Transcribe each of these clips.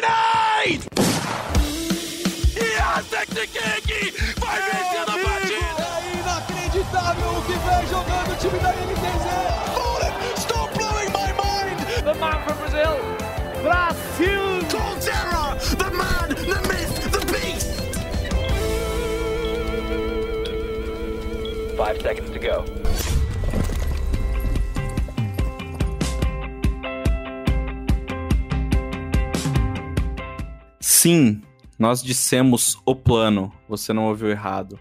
Grenade! Yasekiki vai vencendo a partida! É inacreditável o que vem jogando o time da NTZ! Fallen, stop blowing my mind! The man from Brazil, Brasil! Colterra, the man, the myth, the beast! Five seconds to go. Sim, nós dissemos o plano, você não ouviu errado.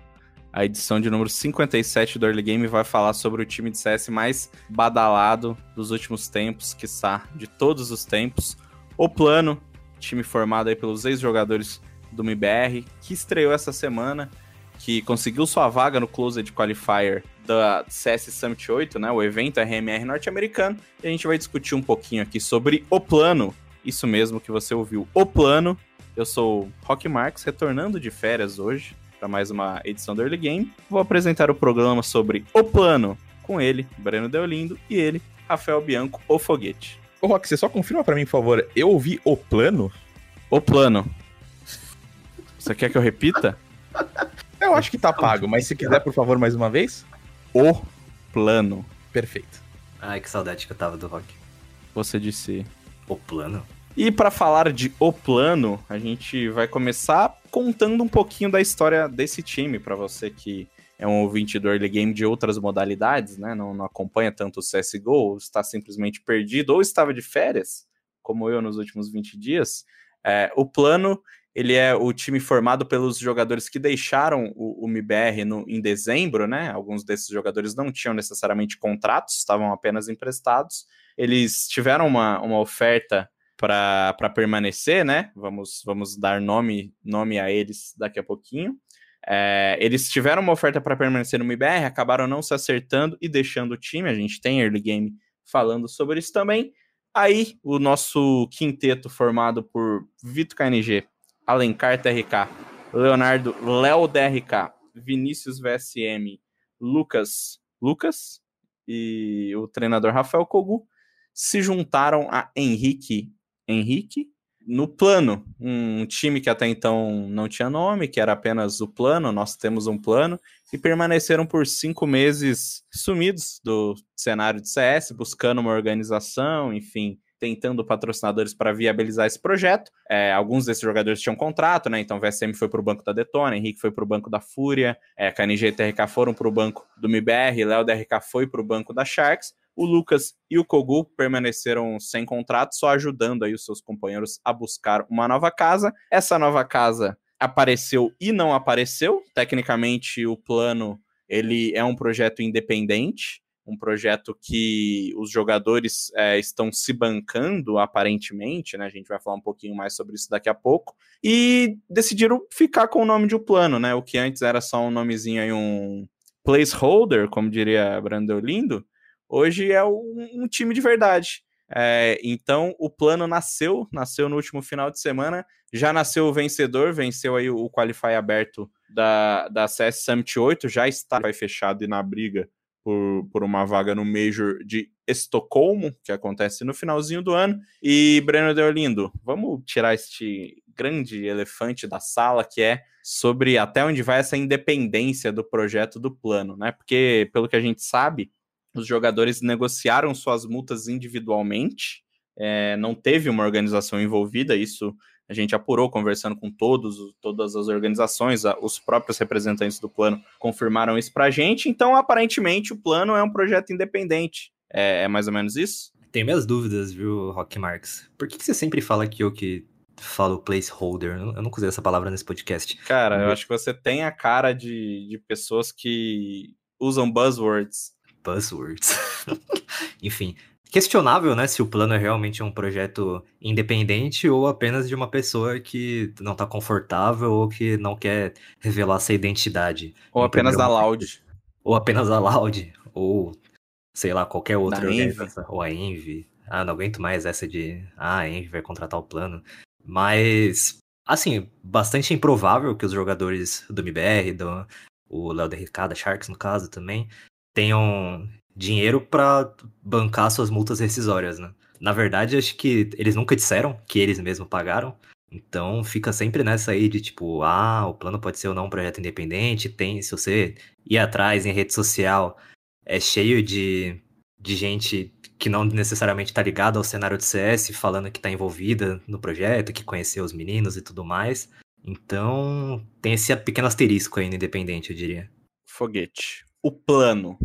A edição de número 57 do Early Game vai falar sobre o time de CS mais badalado dos últimos tempos, quiçá de todos os tempos. O plano, time formado aí pelos ex-jogadores do MBR, que estreou essa semana, que conseguiu sua vaga no Closed Qualifier da CS Summit 8, né, o evento RMR norte-americano, e a gente vai discutir um pouquinho aqui sobre o plano, isso mesmo que você ouviu, o plano. Eu sou o Rock Marks, retornando de férias hoje para mais uma edição do Early Game. Vou apresentar o programa sobre o plano com ele, Breno Deolindo, e ele, Rafael Bianco, o Foguete. Ô, Rock, você só confirma pra mim, por favor. Eu ouvi o plano? O plano. Você quer que eu repita? Eu acho que tá pago, mas se quiser, por favor, mais uma vez. O plano. Perfeito. Ai, que saudade que eu tava do rock. Você disse. O plano? E para falar de O Plano, a gente vai começar contando um pouquinho da história desse time, para você que é um ouvinte do early game de outras modalidades, né? Não, não acompanha tanto o CSGO, está simplesmente perdido, ou estava de férias, como eu nos últimos 20 dias. É, o Plano, ele é o time formado pelos jogadores que deixaram o, o MBR no, em dezembro, né? Alguns desses jogadores não tinham necessariamente contratos, estavam apenas emprestados. Eles tiveram uma, uma oferta para permanecer, né? Vamos, vamos dar nome, nome a eles daqui a pouquinho. É, eles tiveram uma oferta para permanecer no MBR, acabaram não se acertando e deixando o time. A gente tem early game falando sobre isso também. Aí, o nosso quinteto formado por Vitor KNG, Alencar TRK, Leonardo Léo DRK, Vinícius VSM, Lucas Lucas e o treinador Rafael Kogu se juntaram a Henrique Henrique no plano, um time que até então não tinha nome, que era apenas o plano, nós temos um plano, e permaneceram por cinco meses sumidos do cenário de CS, buscando uma organização, enfim, tentando patrocinadores para viabilizar esse projeto. É, alguns desses jogadores tinham contrato, né? Então VSM foi para o banco da Detona, Henrique foi para o banco da Fúria, é, KNG e TRK foram para o banco do MBR, Léo DRK foi para o banco da Sharks. O Lucas e o Kogu permaneceram sem contrato, só ajudando aí os seus companheiros a buscar uma nova casa. Essa nova casa apareceu e não apareceu. Tecnicamente, o plano ele é um projeto independente, um projeto que os jogadores é, estão se bancando aparentemente, né? A gente vai falar um pouquinho mais sobre isso daqui a pouco. E decidiram ficar com o nome de o plano, né? O que antes era só um nomezinho aí, um placeholder, como diria Brando Lindo hoje é um, um time de verdade. É, então o plano nasceu, nasceu no último final de semana, já nasceu o vencedor, venceu aí o, Qualify aberto da, da CS Summit 8, já está vai fechado e na briga por, por uma vaga no Major de Estocolmo, que acontece no finalzinho do ano. E Breno Deolindo, vamos tirar este grande elefante da sala que é sobre até onde vai essa independência do projeto do plano, né? Porque pelo que a gente sabe, os jogadores negociaram suas multas individualmente, é, não teve uma organização envolvida, isso a gente apurou conversando com todos, todas as organizações, os próprios representantes do plano confirmaram isso para a gente, então aparentemente o plano é um projeto independente. É, é mais ou menos isso? Tenho minhas dúvidas, viu, Rock Marks? Por que, que você sempre fala que eu que falo placeholder? Eu nunca usei essa palavra nesse podcast. Cara, eu acho que você tem a cara de, de pessoas que usam buzzwords buzzwords. Enfim, questionável, né, se o plano é realmente um projeto independente ou apenas de uma pessoa que não tá confortável ou que não quer revelar sua identidade. Ou apenas da Loud. Ou apenas da Loud, ou sei lá, qualquer outra organização. Ou a Envy. Ah, não aguento mais essa de, ah, a Envy vai contratar o plano. Mas, assim, bastante improvável que os jogadores do MBR, do o Léo DRK, da Sharks no caso também, tenham dinheiro para bancar suas multas rescisórias, né? Na verdade, acho que eles nunca disseram que eles mesmos pagaram. Então fica sempre nessa aí de tipo, ah, o plano pode ser ou não um projeto independente. Tem, se você ir atrás em rede social, é cheio de, de gente que não necessariamente está ligada ao cenário de CS, falando que está envolvida no projeto, que conheceu os meninos e tudo mais. Então tem esse pequeno asterisco ainda independente, eu diria. Foguete. O plano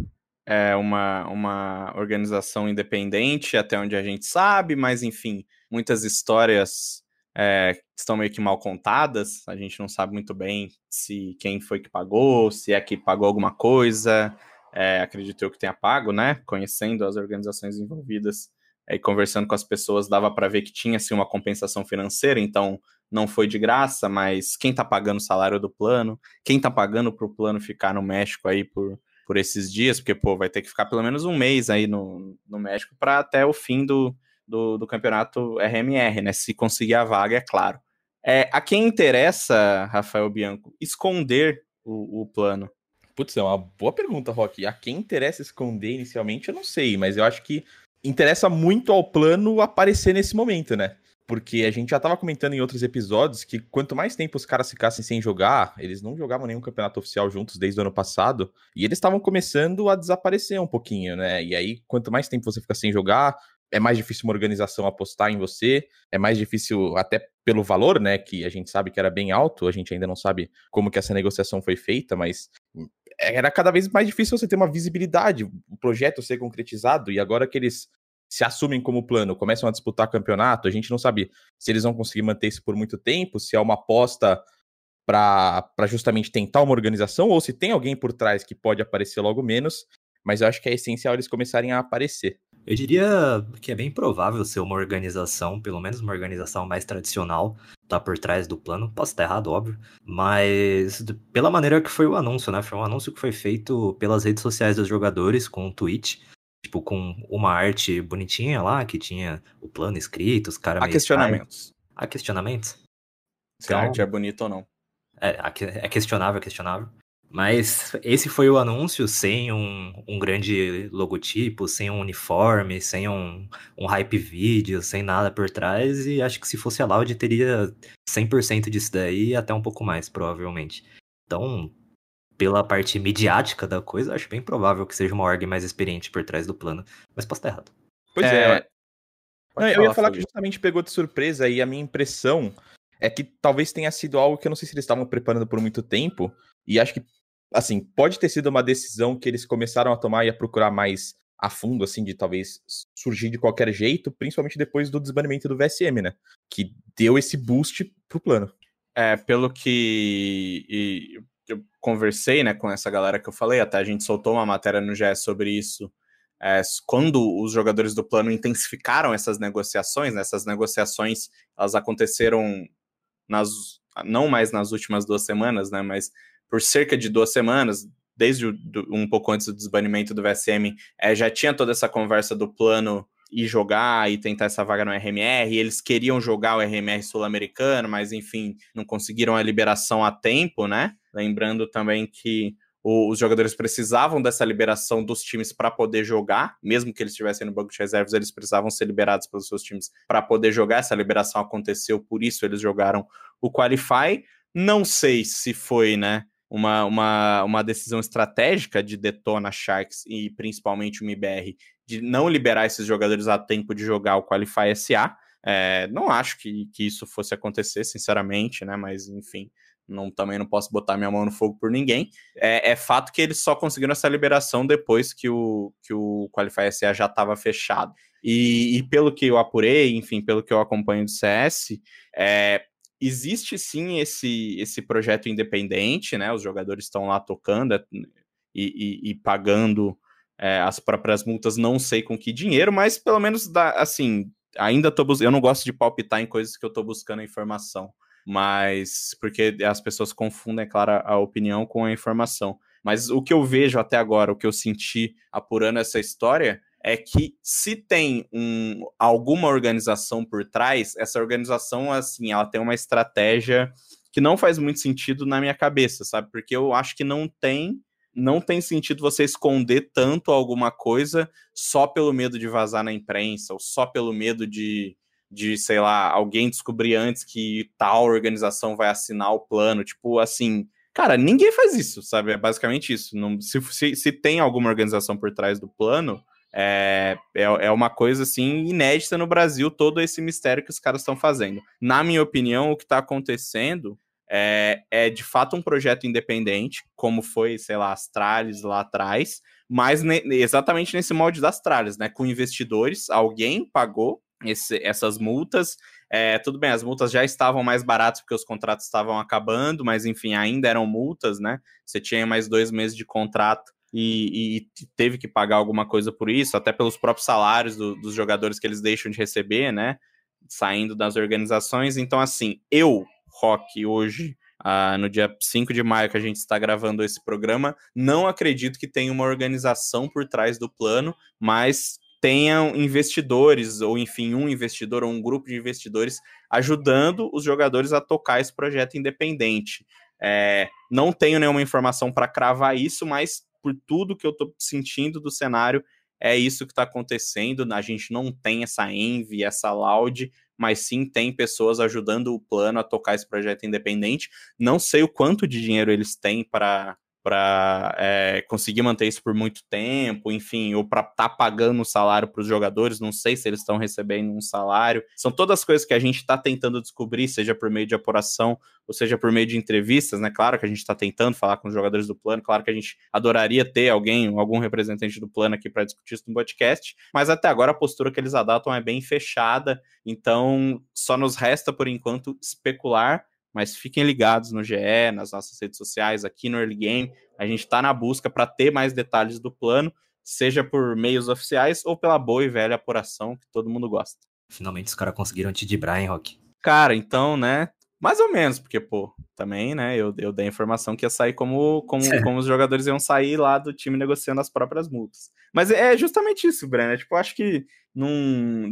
é uma, uma organização independente, até onde a gente sabe, mas enfim, muitas histórias é, estão meio que mal contadas. A gente não sabe muito bem se quem foi que pagou, se é que pagou alguma coisa. É, acredito eu que tenha pago, né? Conhecendo as organizações envolvidas é, e conversando com as pessoas, dava para ver que tinha assim, uma compensação financeira, então não foi de graça, mas quem está pagando o salário do plano, quem está pagando para o plano ficar no México aí por, por esses dias, porque pô, vai ter que ficar pelo menos um mês aí no, no México para até o fim do, do, do, campeonato RMR, né? Se conseguir a vaga, é claro. É, a quem interessa, Rafael Bianco, esconder o, o plano? Putz, é uma boa pergunta, Rock. A quem interessa esconder inicialmente, eu não sei, mas eu acho que interessa muito ao plano aparecer nesse momento, né? Porque a gente já estava comentando em outros episódios que quanto mais tempo os caras ficassem sem jogar, eles não jogavam nenhum campeonato oficial juntos desde o ano passado, e eles estavam começando a desaparecer um pouquinho, né? E aí, quanto mais tempo você fica sem jogar, é mais difícil uma organização apostar em você, é mais difícil até pelo valor, né, que a gente sabe que era bem alto, a gente ainda não sabe como que essa negociação foi feita, mas era cada vez mais difícil você ter uma visibilidade, o projeto ser concretizado, e agora que eles se assumem como plano, começam a disputar campeonato, a gente não sabe se eles vão conseguir manter isso por muito tempo, se é uma aposta para justamente tentar uma organização, ou se tem alguém por trás que pode aparecer logo menos, mas eu acho que é essencial eles começarem a aparecer. Eu diria que é bem provável ser uma organização, pelo menos uma organização mais tradicional, tá por trás do plano. Posso estar errado, óbvio, mas pela maneira que foi o anúncio, né? Foi um anúncio que foi feito pelas redes sociais dos jogadores, com um tweet, tipo, com uma arte bonitinha lá, que tinha o plano escrito, os caras Há questionamentos. Há questionamentos? Se então, a arte é bonita ou não. É, é questionável, é questionável. Mas esse foi o anúncio sem um, um grande logotipo, sem um uniforme, sem um, um hype vídeo, sem nada por trás. E acho que se fosse a Loud teria 100% disso daí e até um pouco mais, provavelmente. Então, pela parte midiática da coisa, acho bem provável que seja uma org mais experiente por trás do plano. Mas posso estar errado. Pois é. é. Não, eu ia falar que justamente pegou de surpresa e a minha impressão é que talvez tenha sido algo que eu não sei se eles estavam preparando por muito tempo. E acho que assim, pode ter sido uma decisão que eles começaram a tomar e a procurar mais a fundo, assim, de talvez surgir de qualquer jeito, principalmente depois do desbanimento do VSM, né? Que deu esse boost pro plano. É, pelo que eu conversei, né, com essa galera que eu falei, até a gente soltou uma matéria no GS sobre isso, é, quando os jogadores do plano intensificaram essas negociações, né, essas negociações, elas aconteceram nas, não mais nas últimas duas semanas, né, mas por cerca de duas semanas, desde o, do, um pouco antes do desbanimento do VSM, é, já tinha toda essa conversa do plano ir jogar e tentar essa vaga no RMR. eles queriam jogar o RMR sul-americano, mas enfim, não conseguiram a liberação a tempo, né? Lembrando também que o, os jogadores precisavam dessa liberação dos times para poder jogar, mesmo que eles estivessem no banco de reservas, eles precisavam ser liberados pelos seus times para poder jogar. Essa liberação aconteceu, por isso eles jogaram o Qualify. Não sei se foi, né? uma, uma, uma decisão estratégica de Detona Sharks e principalmente o MIBR de não liberar esses jogadores a tempo de jogar o Qualify SA. É, não acho que, que isso fosse acontecer, sinceramente, né? Mas enfim, não, também não posso botar minha mão no fogo por ninguém. É, é fato que eles só conseguiram essa liberação depois que o, que o Qualify SA já estava fechado. E, e, pelo que eu apurei, enfim, pelo que eu acompanho do CS, é, existe sim esse, esse projeto independente, né? Os jogadores estão lá tocando é, e, e, e pagando é, as próprias multas, não sei com que dinheiro, mas pelo menos dá, assim, ainda tô buscando. Eu não gosto de palpitar em coisas que eu tô buscando informação, mas porque as pessoas confundem, é claro, a opinião com a informação. Mas o que eu vejo até agora, o que eu senti apurando essa história, é que se tem um, alguma organização por trás, essa organização, assim, ela tem uma estratégia que não faz muito sentido na minha cabeça, sabe? Porque eu acho que não tem não tem sentido você esconder tanto alguma coisa só pelo medo de vazar na imprensa, ou só pelo medo de, de sei lá, alguém descobrir antes que tal organização vai assinar o plano. Tipo, assim, cara, ninguém faz isso, sabe? É basicamente isso. Não, se, se, se tem alguma organização por trás do plano, é, é, é, uma coisa assim inédita no Brasil, todo esse mistério que os caras estão fazendo. Na minha opinião, o que está acontecendo é, é, de fato um projeto independente, como foi, sei lá, Astralis lá atrás, mas ne, exatamente nesse molde das Astralis, né? Com investidores, alguém pagou esse, essas multas. É, tudo bem, as multas já estavam mais baratas porque os contratos estavam acabando, mas enfim, ainda eram multas, né? Você tinha mais dois meses de contrato e, e, teve que pagar alguma coisa por isso, até pelos próprios salários do, dos jogadores que eles deixam de receber, né? Saindo das organizações. Então, assim, eu, Rock, hoje, uh, no dia 5 de maio que a gente está gravando esse programa, não acredito que tenha uma organização por trás do plano, mas tenham investidores, ou enfim, um investidor ou um grupo de investidores ajudando os jogadores a tocar esse projeto independente. É, não tenho nenhuma informação para cravar isso, mas por tudo que eu estou sentindo do cenário, é isso que está acontecendo. A gente não tem essa envy, essa loud, mas sim tem pessoas ajudando o plano a tocar esse projeto independente. Não sei o quanto de dinheiro eles têm para para é, conseguir manter isso por muito tempo, enfim, ou para estar tá pagando o salário para os jogadores, não sei se eles estão recebendo um salário. São todas as coisas que a gente está tentando descobrir, seja por meio de apuração, ou seja por meio de entrevistas, né? Claro que a gente está tentando falar com os jogadores do plano, claro que a gente adoraria ter alguém, algum representante do plano aqui para discutir isso no podcast, mas até agora a postura que eles adotam é bem fechada, então só nos resta por enquanto especular mas fiquem ligados no GE, nas nossas redes sociais, aqui no Early Game. A gente está na busca para ter mais detalhes do plano, seja por meios oficiais ou pela boa e velha apuração que todo mundo gosta. Finalmente os caras conseguiram te de Brian Rock. Cara, então, né? Mais ou menos, porque, pô, também, né, eu, eu dei a informação que ia sair como, como, é. como os jogadores iam sair lá do time negociando as próprias multas. Mas é justamente isso, Breno. Tipo, acho que não,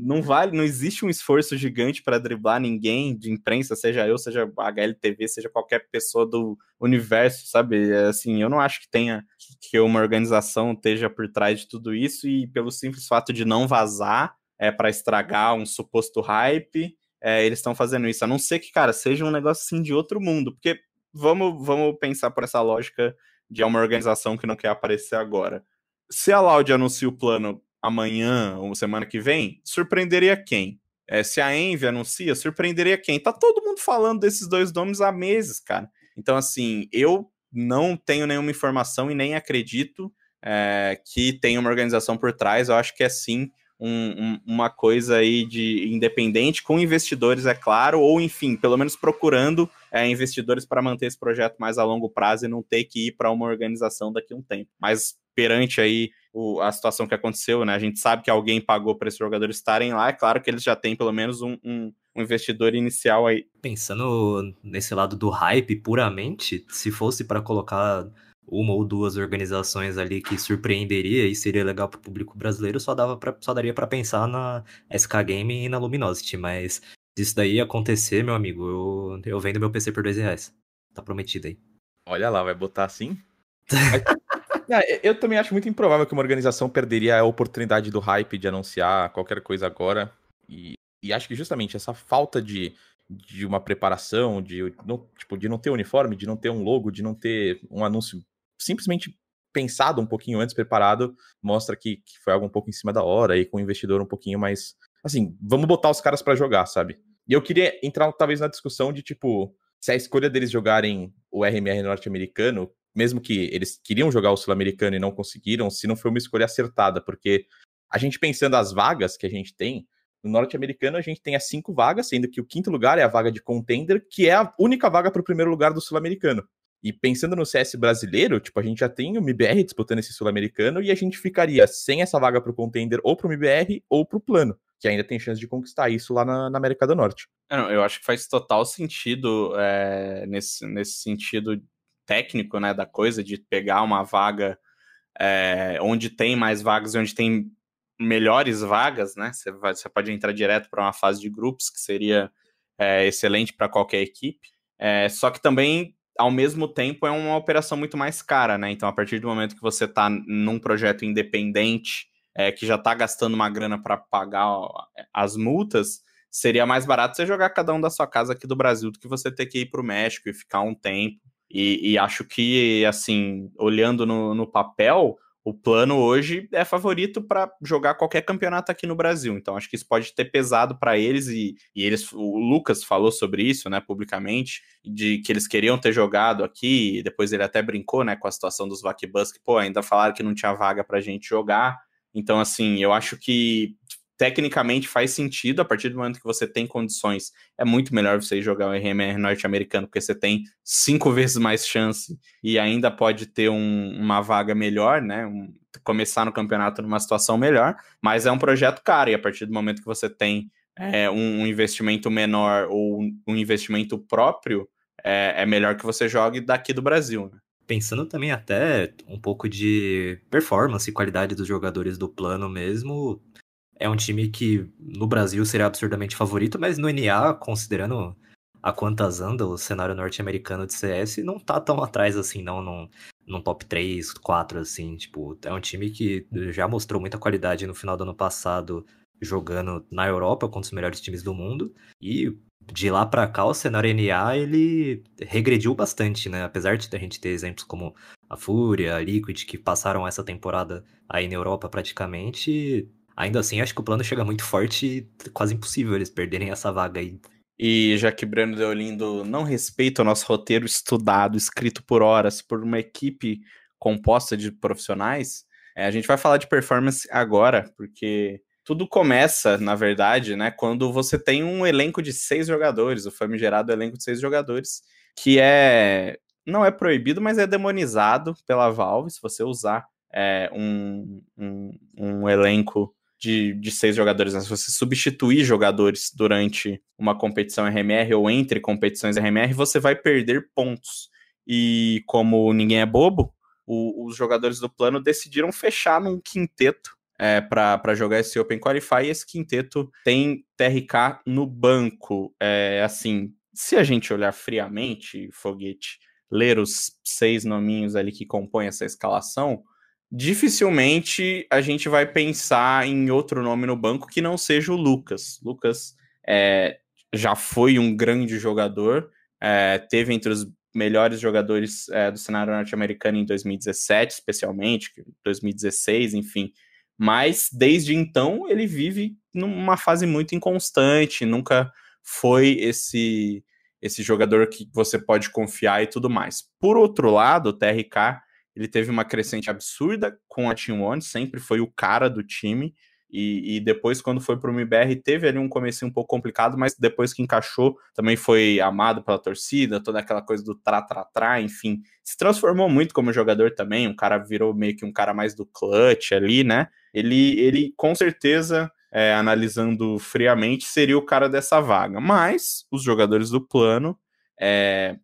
não vale, não existe um esforço gigante para driblar ninguém de imprensa, seja eu, seja a HLTV, seja qualquer pessoa do universo, sabe? É, assim, eu não acho que tenha que uma organização esteja por trás de tudo isso e pelo simples fato de não vazar é para estragar um suposto hype é, eles estão fazendo isso. A não ser que, cara, seja um negócio assim de outro mundo. Porque vamos, vamos pensar por essa lógica de uma organização que não quer aparecer agora. Se a Loud anuncia o plano amanhã ou semana que vem, surpreenderia quem? É, se a Envy anuncia, surpreenderia quem? Tá todo mundo falando desses dois nomes há meses, cara. Então, assim, eu não tenho nenhuma informação e nem acredito é, que tem uma organização por trás. Eu acho que é sim um, um, uma coisa aí de independente com investidores, é claro, ou enfim, pelo menos procurando é, investidores para manter esse projeto mais a longo prazo e não ter que ir para uma organização daqui a um tempo. Mas perante aí o, a situação que aconteceu, né? A gente sabe que alguém pagou para esses jogadores estarem lá, é claro que eles já têm pelo menos um, um, um investidor inicial aí. Pensando nesse lado do hype puramente, se fosse para colocar uma ou duas organizações ali que surpreenderia e seria legal para o público brasileiro, só, dava pra, só daria para pensar na SK Game e na Luminosity, mas se isso daí acontecer, meu amigo, eu, eu vendo meu PC por dois reais. Tá prometido aí. Olha lá, vai botar assim? Eu também acho muito improvável que uma organização perderia a oportunidade do hype de anunciar qualquer coisa agora. E, e acho que justamente essa falta de, de uma preparação, de não, tipo, de não ter uniforme, de não ter um logo, de não ter um anúncio simplesmente pensado um pouquinho antes, preparado, mostra que, que foi algo um pouco em cima da hora e com o investidor um pouquinho mais. Assim, vamos botar os caras para jogar, sabe? E eu queria entrar talvez na discussão de tipo, se a escolha deles jogarem o RMR norte-americano, mesmo que eles queriam jogar o sul-americano e não conseguiram, se não foi uma escolha acertada, porque a gente pensando as vagas que a gente tem, no norte-americano a gente tem as cinco vagas, sendo que o quinto lugar é a vaga de contender, que é a única vaga para o primeiro lugar do sul-americano. E pensando no CS brasileiro, tipo, a gente já tem o MBR disputando esse sul-americano e a gente ficaria sem essa vaga para o contender ou para o MBR ou para o plano, que ainda tem chance de conquistar isso lá na, na América do Norte. Eu acho que faz total sentido é, nesse, nesse sentido técnico, né, da coisa de pegar uma vaga é, onde tem mais vagas, onde tem melhores vagas, né? Você pode entrar direto para uma fase de grupos, que seria é, excelente para qualquer equipe. É, só que também ao mesmo tempo é uma operação muito mais cara, né? Então, a partir do momento que você está num projeto independente, é, que já está gastando uma grana para pagar as multas, seria mais barato você jogar cada um da sua casa aqui do Brasil do que você ter que ir para o México e ficar um tempo. E, e acho que, assim, olhando no, no papel, o plano hoje é favorito para jogar qualquer campeonato aqui no Brasil. Então acho que isso pode ter pesado para eles e, e, eles o Lucas falou sobre isso, né, publicamente, de que eles queriam ter jogado aqui, depois ele até brincou, né, com a situação dos Vakbus, que pô, ainda falaram que não tinha vaga pra gente jogar. Então assim, eu acho que tecnicamente faz sentido, a partir do momento que você tem condições, é muito melhor você jogar o RMR norte-americano, porque você tem cinco vezes mais chance e ainda pode ter um, uma vaga melhor, né? Um, começar no campeonato numa situação melhor, mas é um projeto caro, e a partir do momento que você tem é, um, um, investimento menor ou um investimento próprio, é, é melhor que você jogue daqui do Brasil, né? Pensando também até um pouco de performance e qualidade dos jogadores do plano mesmo, é um time que no Brasil seria absurdamente favorito, mas no NA, considerando a quantas anda o cenário norte-americano de CS, não tá tão atrás assim, não, num, num top 3, 4, assim, tipo, é um time que já mostrou muita qualidade no final do ano passado, jogando na Europa contra os melhores times do mundo, e de lá para cá o cenário NA, ele regrediu bastante, né, apesar de a gente ter exemplos como a Fúria, a Liquid, que passaram essa temporada aí na Europa praticamente, Ainda assim, acho que o plano chega muito forte e quase impossível eles perderem essa vaga aí. E já que Breno Deolindo não respeita o nosso roteiro estudado, escrito por horas, por uma equipe composta de profissionais, é, a gente vai falar de performance agora, porque tudo começa, na verdade, né, quando você tem um elenco de seis jogadores, o famigerado elenco de seis jogadores, que é não é proibido, mas é demonizado pela Valve se você usar é, um, um, um elenco de, de seis jogadores. Né? Se você substituir jogadores durante uma competição RMR ou entre competições RMR, você vai perder pontos. E como ninguém é bobo, o, os jogadores do plano decidiram fechar num quinteto é, para jogar esse Open Qualify. E esse quinteto tem TRK no banco. É, assim, se a gente olhar friamente, Foguete, ler os seis nominhos ali que compõem essa escalação, dificilmente a gente vai pensar em outro nome no banco que não seja o Lucas. Lucas é, já foi um grande jogador, é, teve entre os melhores jogadores é, do cenário norte-americano em 2017, especialmente, 2016, enfim. Mas desde então ele vive numa fase muito inconstante, nunca foi esse esse jogador que você pode confiar e tudo mais. Por outro lado, o TRK ele teve uma crescente absurda com a Team One, sempre foi o cara do time. E, e depois, quando foi para o MBR, teve ali um começo um pouco complicado, mas depois que encaixou, também foi amado pela torcida, toda aquela coisa do tra-tra-tra, enfim. Se transformou muito como jogador também, um cara virou meio que um cara mais do clutch ali, né? Ele, ele com certeza, é, analisando friamente, seria o cara dessa vaga. Mas os jogadores do plano é,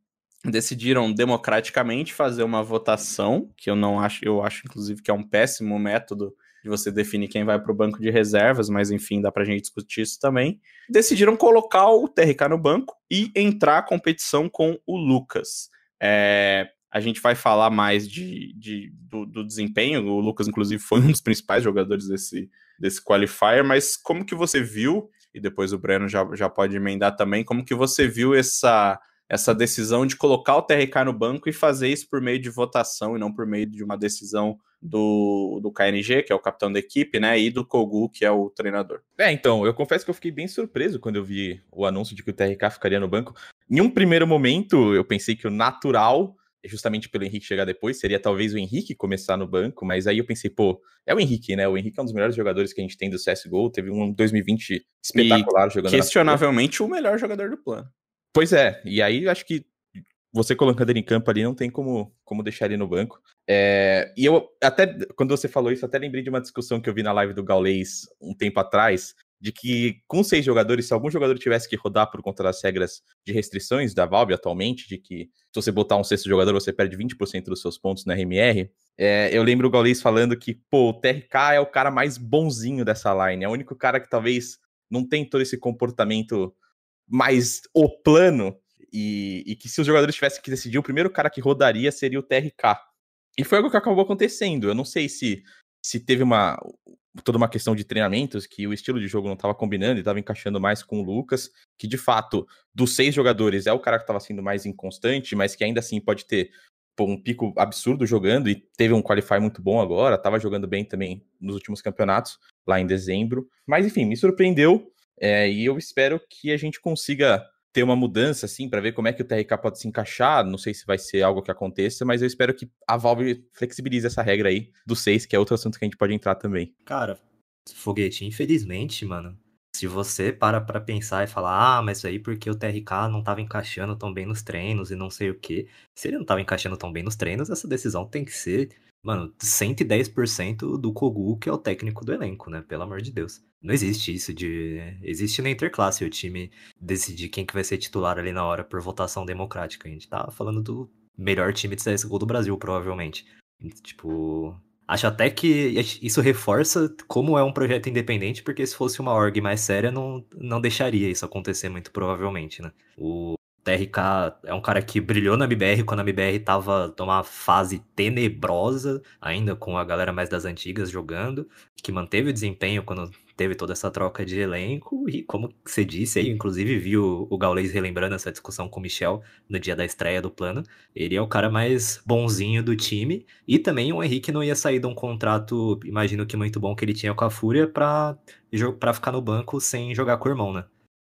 decidiram democraticamente fazer uma votação, que eu não acho, eu acho inclusive que é um péssimo método de você definir quem vai para o banco de reservas, mas enfim, dá para a gente discutir isso também. Decidiram colocar o TRK no banco e entrar a competição com o Lucas. É, a gente vai falar mais de, de do, do, desempenho. O Lucas, inclusive, foi um dos principais jogadores desse, desse qualifier, mas como que você viu, e depois o Breno já, já pode emendar também, como que você viu essa essa decisão de colocar o TRK no banco e fazer isso por meio de votação e não por meio de uma decisão do, do KNG, que é o capitão da equipe, né, e do Kogu, que é o treinador. É, então, eu confesso que eu fiquei bem surpreso quando eu vi o anúncio de que o TRK ficaria no banco. Em um primeiro momento, eu pensei que o natural, justamente pelo Henrique chegar depois, seria talvez o Henrique começar no banco, mas aí eu pensei, pô, é o Henrique, né? O Henrique é um dos melhores jogadores que a gente tem do CSGO, teve um 2020 espetacular e jogando. Questionavelmente o melhor jogador do plano. Pois é, e aí acho que você colocando ele em campo ali não tem como, como deixar ele no banco. É, e eu até, quando você falou isso, até lembrei de uma discussão que eu vi na live do Gaulês um tempo atrás, de que com seis jogadores, se algum jogador tivesse que rodar por conta das regras de restrições da Valve atualmente, de que se você botar um sexto jogador, você perde 20% dos seus pontos na RMR, é, eu lembro o Gaulês falando que, pô, o TRK é o cara mais bonzinho dessa line, é o único cara que talvez não tem todo esse comportamento mais o plano. e, e, que se os jogadores tivessem que decidir, o primeiro cara que rodaria seria o TRK. E foi algo que acabou acontecendo. Eu não sei se, se teve uma toda uma questão de treinamentos que o estilo de jogo não estava combinando e estava encaixando mais com o Lucas, que de fato, dos seis jogadores, é o cara que estava sendo mais inconstante, mas que ainda assim pode ter pô, um pico absurdo jogando e teve um qualify muito bom agora, estava jogando bem também nos últimos campeonatos, lá em dezembro. Mas enfim, me surpreendeu é, e eu espero que a gente consiga ter uma mudança, assim, para ver como é que o TRK pode se encaixar. Não sei se vai ser algo que aconteça, mas eu espero que a Valve flexibilize essa regra aí do 6, que é outro assunto que a gente pode entrar também. Cara, foguete, infelizmente, mano, se você para pra pensar e falar, ah, mas aí porque o TRK não tava encaixando tão bem nos treinos e não sei o que. Se ele não tava encaixando tão bem nos treinos, essa decisão tem que ser, mano, 110% do Kogu, que é o técnico do elenco, né? Pelo amor de Deus. Não existe isso de. Existe na interclasse o time decidir quem que vai ser titular ali na hora por votação democrática. A gente tá falando do melhor time de CSGO do Brasil, provavelmente. Tipo. Acho até que isso reforça como é um projeto independente, porque se fosse uma org mais séria, não, não deixaria isso acontecer muito provavelmente, né? O, TRK é um cara que brilhou na MBR quando a MBR tava numa fase tenebrosa, ainda com a galera mais das antigas jogando, que manteve o desempenho quando teve toda essa troca de elenco, e como você disse aí, inclusive viu o Gaules relembrando essa discussão com o Michel no dia da estreia do plano, ele é o cara mais bonzinho do time, e também o Henrique não ia sair de um contrato, imagino que muito bom que ele tinha com a Fúria, pra, pra ficar no banco sem jogar com o irmão, né?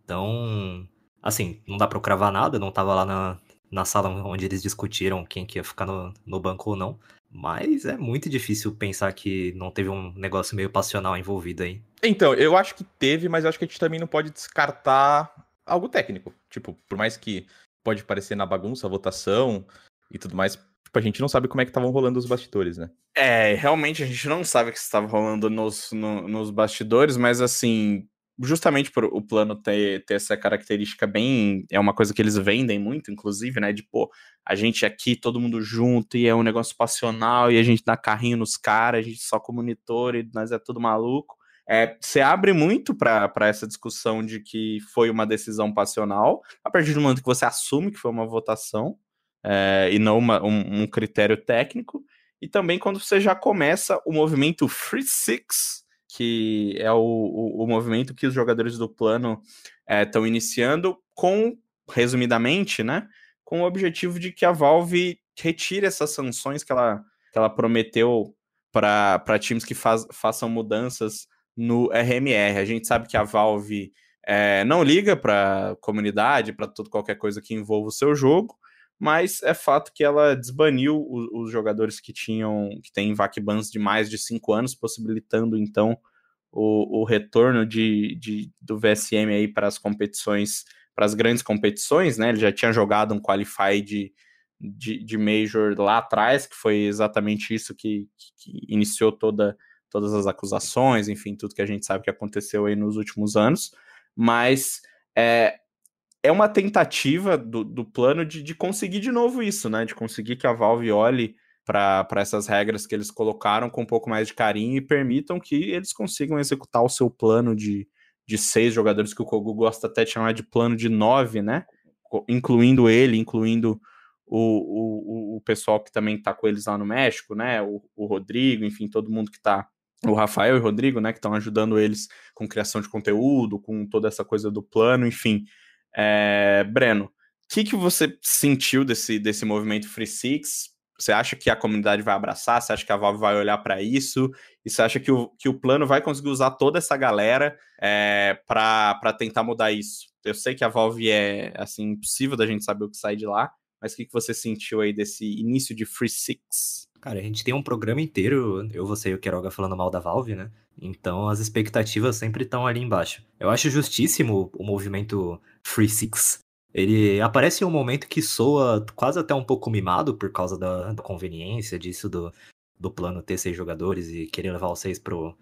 Então, Assim, não dá pra eu cravar nada, não tava lá na, na sala onde eles discutiram quem que ia ficar no, no banco ou não. Mas é muito difícil pensar que não teve um negócio meio passional envolvido aí. Então, eu acho que teve, mas eu acho que a gente também não pode descartar algo técnico. Tipo, por mais que pode parecer na bagunça a votação e tudo mais, tipo, a gente não sabe como é que estavam rolando os bastidores, né? É, realmente a gente não sabe o que estava rolando nos, no, nos bastidores, mas assim, justamente por o plano ter, ter essa característica bem. É uma coisa que eles vendem muito, inclusive, né? De, pô, a gente aqui, todo mundo junto, e é um negócio passional, e a gente dá carrinho nos caras, a gente só com monitor, e nós é tudo maluco. É, você abre muito para essa discussão de que foi uma decisão passional, a partir do momento que você assume que foi uma votação, é, e não uma, um, um critério técnico, e também quando você já começa o movimento Free Six, que é o, o, o movimento que os jogadores do plano estão é, iniciando com, resumidamente, né, com o objetivo de que a Valve retire essas sanções que ela, que ela prometeu para times que faz, façam mudanças no RMR. A gente sabe que a Valve é, não liga para comunidade, para tudo qualquer coisa que envolva o seu jogo, mas é fato que ela desbaniu os, os jogadores que tinham que têm VAC bans de mais de cinco anos, possibilitando então o, o retorno de, de, do VSM aí para as competições, para as grandes competições, né? Ele já tinha jogado um Qualify de, de, de Major lá atrás, que foi exatamente isso que, que iniciou toda, todas as acusações, enfim, tudo que a gente sabe que aconteceu aí nos últimos anos, mas é, é uma tentativa do, do plano de, de conseguir de novo isso, né? De conseguir que a Valve olhe para essas regras que eles colocaram com um pouco mais de carinho e permitam que eles consigam executar o seu plano de, de seis jogadores, que o Kogu gosta até de chamar de plano de nove, né? Incluindo ele, incluindo o, o, o pessoal que também está com eles lá no México, né? O, o Rodrigo, enfim, todo mundo que está o Rafael e o Rodrigo, né, que estão ajudando eles com criação de conteúdo, com toda essa coisa do plano, enfim. É, Breno, o que, que você sentiu desse, desse movimento Free Six? Você acha que a comunidade vai abraçar? Você acha que a Valve vai olhar para isso? E você acha que o, que o plano vai conseguir usar toda essa galera é, para tentar mudar isso? Eu sei que a Valve é assim impossível da gente saber o que sai de lá, mas o que, que você sentiu aí desse início de Free Six? Cara, a gente tem um programa inteiro, eu, você e o Queiroga falando mal da Valve, né? Então as expectativas sempre estão ali embaixo. Eu acho justíssimo o movimento Free Six. Ele aparece em um momento que soa quase até um pouco mimado por causa da, da conveniência disso do, do plano ter seis jogadores e querer levar os seis pro,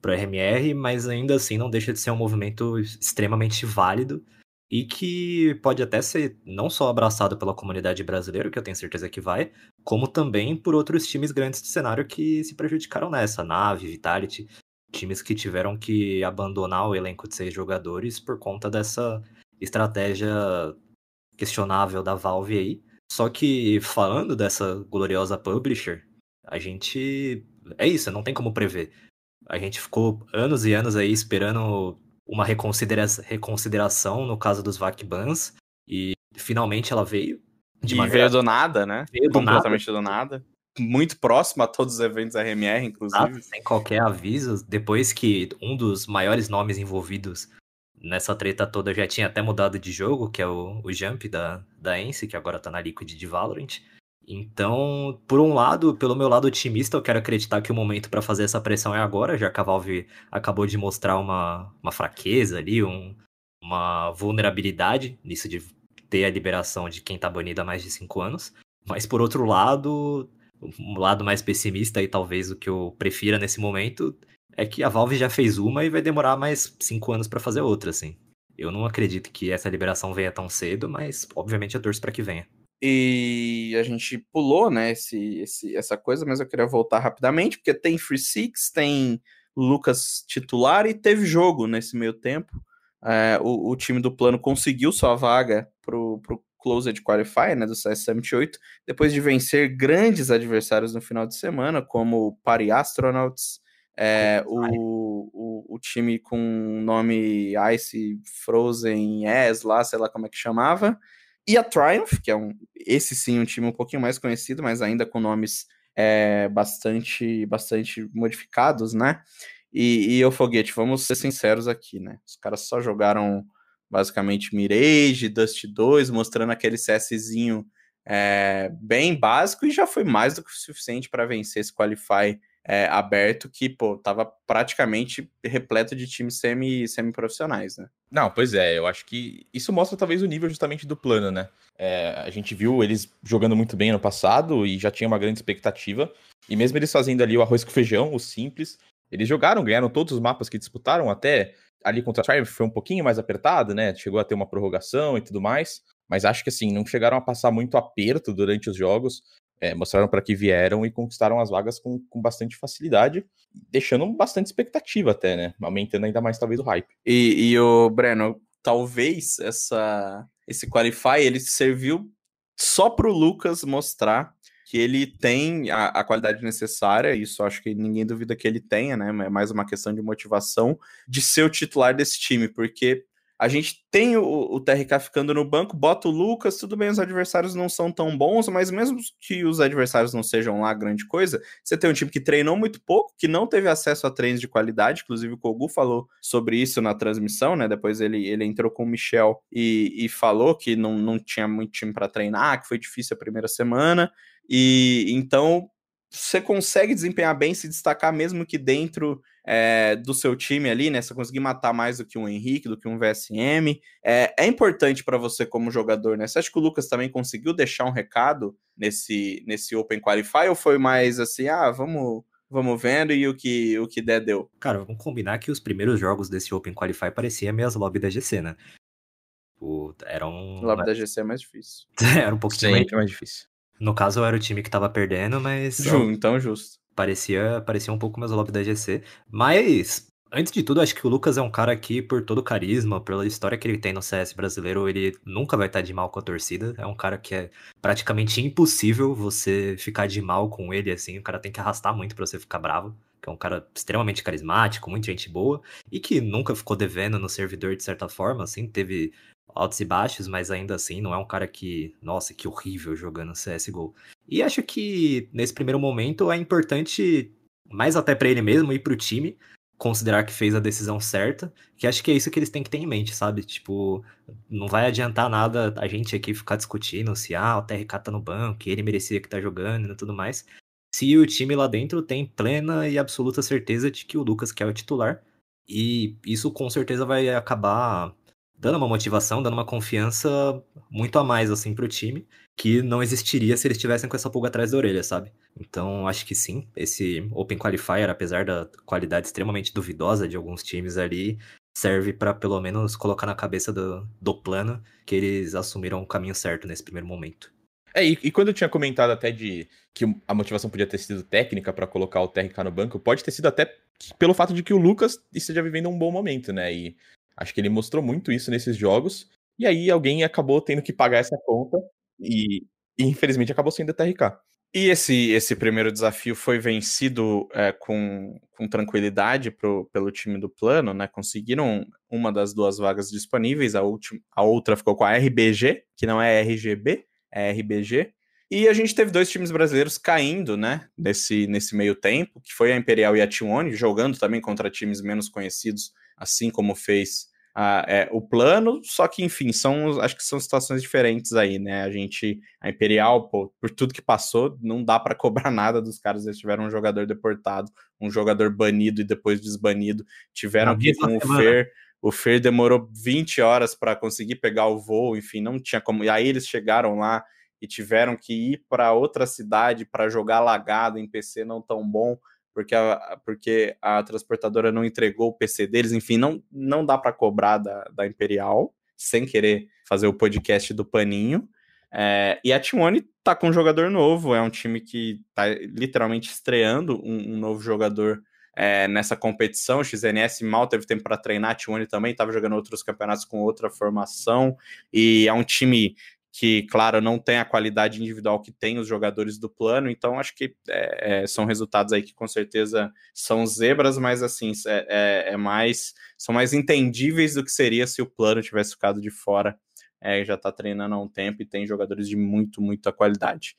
pro RMR, mas ainda assim não deixa de ser um movimento extremamente válido e que pode até ser não só abraçado pela comunidade brasileira, que eu tenho certeza que vai, como também por outros times grandes do cenário que se prejudicaram nessa, Nave, Vitality, times que tiveram que abandonar o elenco de seis jogadores por conta dessa estratégia questionável da Valve aí. Só que falando dessa gloriosa publisher, a gente. É isso, não tem como prever. A gente ficou anos e anos aí esperando uma reconsidera reconsideração no caso dos VAC bans e finalmente ela veio. De e maneira... veio do nada, né? Veio do Completamente nada. do nada. Muito próximo a todos os eventos RMR, inclusive. Ah, sem qualquer aviso, depois que um dos maiores nomes envolvidos nessa treta toda já tinha até mudado de jogo, que é o, o Jump da, da Ence, que agora tá na Liquid de Valorant. Então, por um lado, pelo meu lado otimista, eu quero acreditar que o momento para fazer essa pressão é agora, já que a Valve acabou de mostrar uma, uma fraqueza ali, um, uma vulnerabilidade nisso de ter a liberação de quem tá banido há mais de cinco anos. Mas por outro lado, um lado mais pessimista e talvez o que eu prefira nesse momento é que a Valve já fez uma e vai demorar mais cinco anos para fazer outra, assim. Eu não acredito que essa liberação venha tão cedo, mas obviamente eu torço para que venha. E a gente pulou, né, esse, esse, essa coisa, mas eu queria voltar rapidamente, porque tem Free Six, tem Lucas titular e teve jogo nesse meio tempo. É, o, o, time do plano conseguiu sua vaga pro, pro Closed Qualifier, né, do CS Summit 8, depois de vencer grandes adversários no final de semana, como o Pari Astronauts, é, o, o, o, time com nome Ice Frozen S lá, sei lá como é que chamava, e a Triumph, que é um, esse sim, um time um pouquinho mais conhecido, mas ainda com nomes é, bastante, bastante modificados, né? E, e o Foguete, vamos ser sinceros aqui, né? Os caras só jogaram basicamente Mirage, Dust 2, mostrando aquele CSzinho é, bem básico e já foi mais do que o suficiente para vencer esse Qualify é, aberto que, pô, tava praticamente repleto de times semi, semi-profissionais, né? Não, pois é, eu acho que isso mostra talvez o nível justamente do plano, né? É, a gente viu eles jogando muito bem ano passado e já tinha uma grande expectativa. E mesmo eles fazendo ali o arroz com feijão, o simples, eles jogaram, ganharam todos os mapas que disputaram, até ali contra a Triumph foi um pouquinho mais apertado, né? Chegou a ter uma prorrogação e tudo mais. Mas acho que assim, não chegaram a passar muito aperto durante os jogos é, mostraram para que vieram e conquistaram as vagas com, com bastante facilidade, deixando bastante expectativa até, né? Aumentando ainda mais talvez o hype. E, e o Breno, talvez essa esse qualify ele serviu só para o Lucas mostrar que ele tem a, a, qualidade necessária, isso acho que ninguém duvida que ele tenha, né? É mais uma questão de motivação de ser o titular desse time, porque a gente tem o, o, TRK ficando no banco, bota o Lucas, tudo bem, os adversários não são tão bons, mas mesmo que os adversários não sejam lá grande coisa, você tem um time que treinou muito pouco, que não teve acesso a treinos de qualidade, inclusive o Kogu falou sobre isso na transmissão, né? Depois ele, ele entrou com o Michel e, e falou que não, não tinha muito time para treinar, que foi difícil a primeira semana. E então você consegue desempenhar bem, se destacar mesmo que dentro é, do seu time ali, né? Você conseguir matar mais do que um Henrique, do que um VSM. É, é importante para você como jogador, né? Você acha que o Lucas também conseguiu deixar um recado nesse, nesse Open Qualify ou foi mais assim, ah, vamos vamos vendo e o que, o que der deu. Cara, vamos combinar que os primeiros jogos desse Open Qualify pareciam meio as lobby da GC, né? O, era um... Lobby da GC é mais difícil. era um pouquinho Sempre mais difícil. No caso, era o time que tava perdendo, mas... Ju, então justo parecia, parecia um pouco mais o lobby da GC. Mas, antes de tudo, acho que o Lucas é um cara que, por todo o carisma, pela história que ele tem no CS brasileiro, ele nunca vai estar de mal com a torcida. É um cara que é praticamente impossível você ficar de mal com ele, assim. O cara tem que arrastar muito para você ficar bravo. Que é um cara extremamente carismático, muita gente boa, e que nunca ficou devendo no servidor de certa forma, assim. Teve altos e baixos, mas ainda assim não é um cara que, nossa, que horrível jogando CSGO. E acho que nesse primeiro momento é importante, mais até para ele mesmo e para o time, considerar que fez a decisão certa, que acho que é isso que eles têm que ter em mente, sabe? Tipo, não vai adiantar nada a gente aqui ficar discutindo se ah, o TRK tá no banco, ele merecia que tá jogando e tudo mais. Se o time lá dentro tem plena e absoluta certeza de que o Lucas quer o titular, e isso com certeza vai acabar dando uma motivação, dando uma confiança muito a mais, assim, pro time, que não existiria se eles estivessem com essa pulga atrás da orelha, sabe? Então, acho que sim, esse Open Qualifier, apesar da qualidade extremamente duvidosa de alguns times ali, serve para pelo menos colocar na cabeça do, do plano que eles assumiram o caminho certo nesse primeiro momento. É, e, e, quando eu tinha comentado até de que a motivação podia ter sido técnica para colocar o TRK no banco, pode ter sido até pelo fato de que o Lucas esteja vivendo um bom momento, né? E Acho que ele mostrou muito isso nesses jogos. E aí alguém acabou tendo que pagar essa conta e, e infelizmente acabou sendo a TRK. E esse, esse primeiro desafio foi vencido é, com, com tranquilidade pro, pelo time do plano, né? Conseguiram uma das duas vagas disponíveis, a, última, a outra ficou com a RBG, que não é RGB, é RBG. E a gente teve dois times brasileiros caindo, né? Nesse, nesse meio tempo, que foi a Imperial e a T1, jogando também contra times menos conhecidos, assim como fez a, é, o plano, só que, enfim, são, acho que são situações diferentes aí, né? A gente, a Imperial, pô, por tudo que passou, não dá para cobrar nada dos caras. Eles tiveram um jogador deportado, um jogador banido e depois desbanido. Tiveram que com o Fer. O Fer demorou 20 horas para conseguir pegar o voo, enfim, não tinha como. E aí eles chegaram lá e tiveram que ir para outra cidade para jogar lagado em PC não tão bom porque a, porque a transportadora não entregou o PC deles, enfim, não, não dá para cobrar da, da Imperial, sem querer fazer o podcast do Paninho. É, e a T1 tá com um jogador novo, é um time que tá literalmente estreando um, um novo jogador é, nessa competição. O XNS mal teve tempo para treinar, a T1 também estava jogando outros campeonatos com outra formação, e é um time que, claro, não tem a qualidade individual que tem os jogadores do plano, então acho que é, é, são resultados aí que com certeza são zebras, mas assim, é, é, é, mais, são mais entendíveis do que seria se o plano tivesse ficado de fora, é, já está treinando há um tempo e tem jogadores de muito, muita qualidade.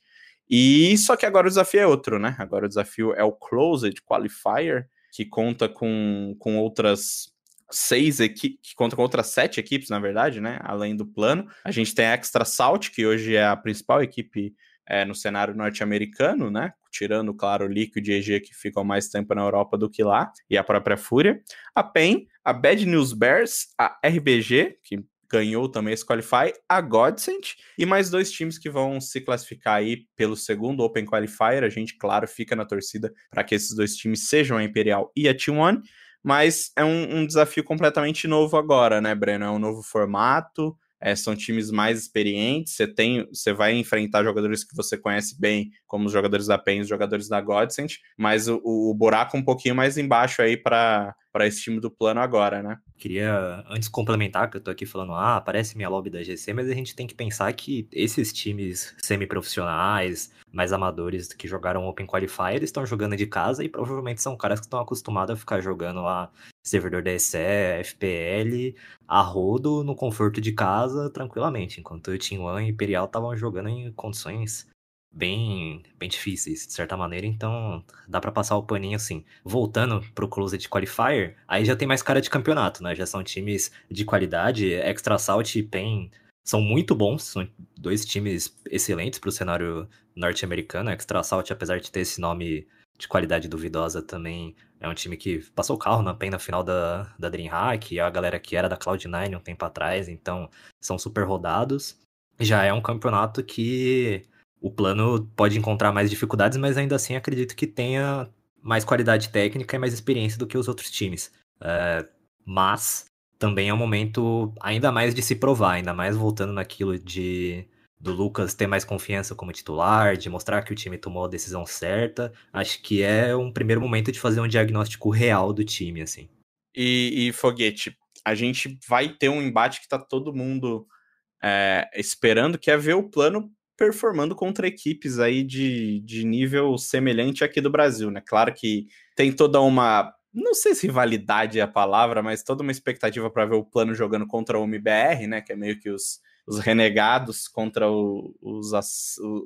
E só que agora o desafio é outro, né? Agora o desafio é o Closed Qualifier, que conta com, com outras seis equipes, que conta com outras sete equipes, na verdade, né? Além do plano. A gente tem a Extra Salt, que hoje é a principal equipe é, no cenário norte-americano, né? Tirando, claro, o Liquid e EG que ficam mais tempo na Europa do que lá, e a própria Fúria. A PEN, a Bad News Bears, a RBG, que ganhou também esse Qualify, a Godsent e mais dois times que vão se classificar aí pelo segundo Open Qualifier. A gente, claro, fica na torcida para que esses dois times sejam a Imperial e a T1 mas é um, um, desafio completamente novo agora, né, Breno? É um novo formato, é, são times mais experientes, você tem, você vai enfrentar jogadores que você conhece bem, como os jogadores da PEN, os jogadores da Godsend, mas o, o buraco um pouquinho mais embaixo aí para para esse time do plano agora, né? Queria, antes complementar, que eu tô aqui falando, ah, aparece minha lobby da GC, mas a gente tem que pensar que esses times semi-profissionais, mais amadores que jogaram Open Qualifier, eles estão jogando de casa e provavelmente são caras que estão acostumados a ficar jogando lá servidor DSE, FPL, a rodo, no conforto de casa, tranquilamente, enquanto o Team One e Imperial estavam jogando em condições bem, bem difíceis, de certa maneira, então dá para passar o paninho assim. Voltando pro Closed Qualifier, aí já tem mais cara de campeonato, né? Já são times de qualidade, Extra Salt e PEN são muito bons, são dois times excelentes pro cenário norte-americano. Extra Salt, apesar de ter esse nome de qualidade duvidosa também, é um time que passou o carro na PEN na final da, da DreamHack, a galera que era da Cloud9 um tempo atrás, então são super rodados. Já é um campeonato que o plano pode encontrar mais dificuldades, mas ainda assim acredito que tenha mais qualidade técnica e mais experiência do que os outros times. É, mas também é um momento ainda mais de se provar, ainda mais voltando naquilo de do Lucas ter mais confiança como titular, de mostrar que o time tomou a decisão certa. Acho que é um primeiro momento de fazer um diagnóstico real do time, assim. E, e Foguete, a gente vai ter um embate que tá todo mundo é, esperando, que é ver o plano performando contra equipes aí de, de nível semelhante aqui do Brasil, né? Claro que tem toda uma, não sei se rivalidade é a palavra, mas toda uma expectativa para ver o plano jogando contra o MBR, né? Que é meio que os, os renegados contra o, os,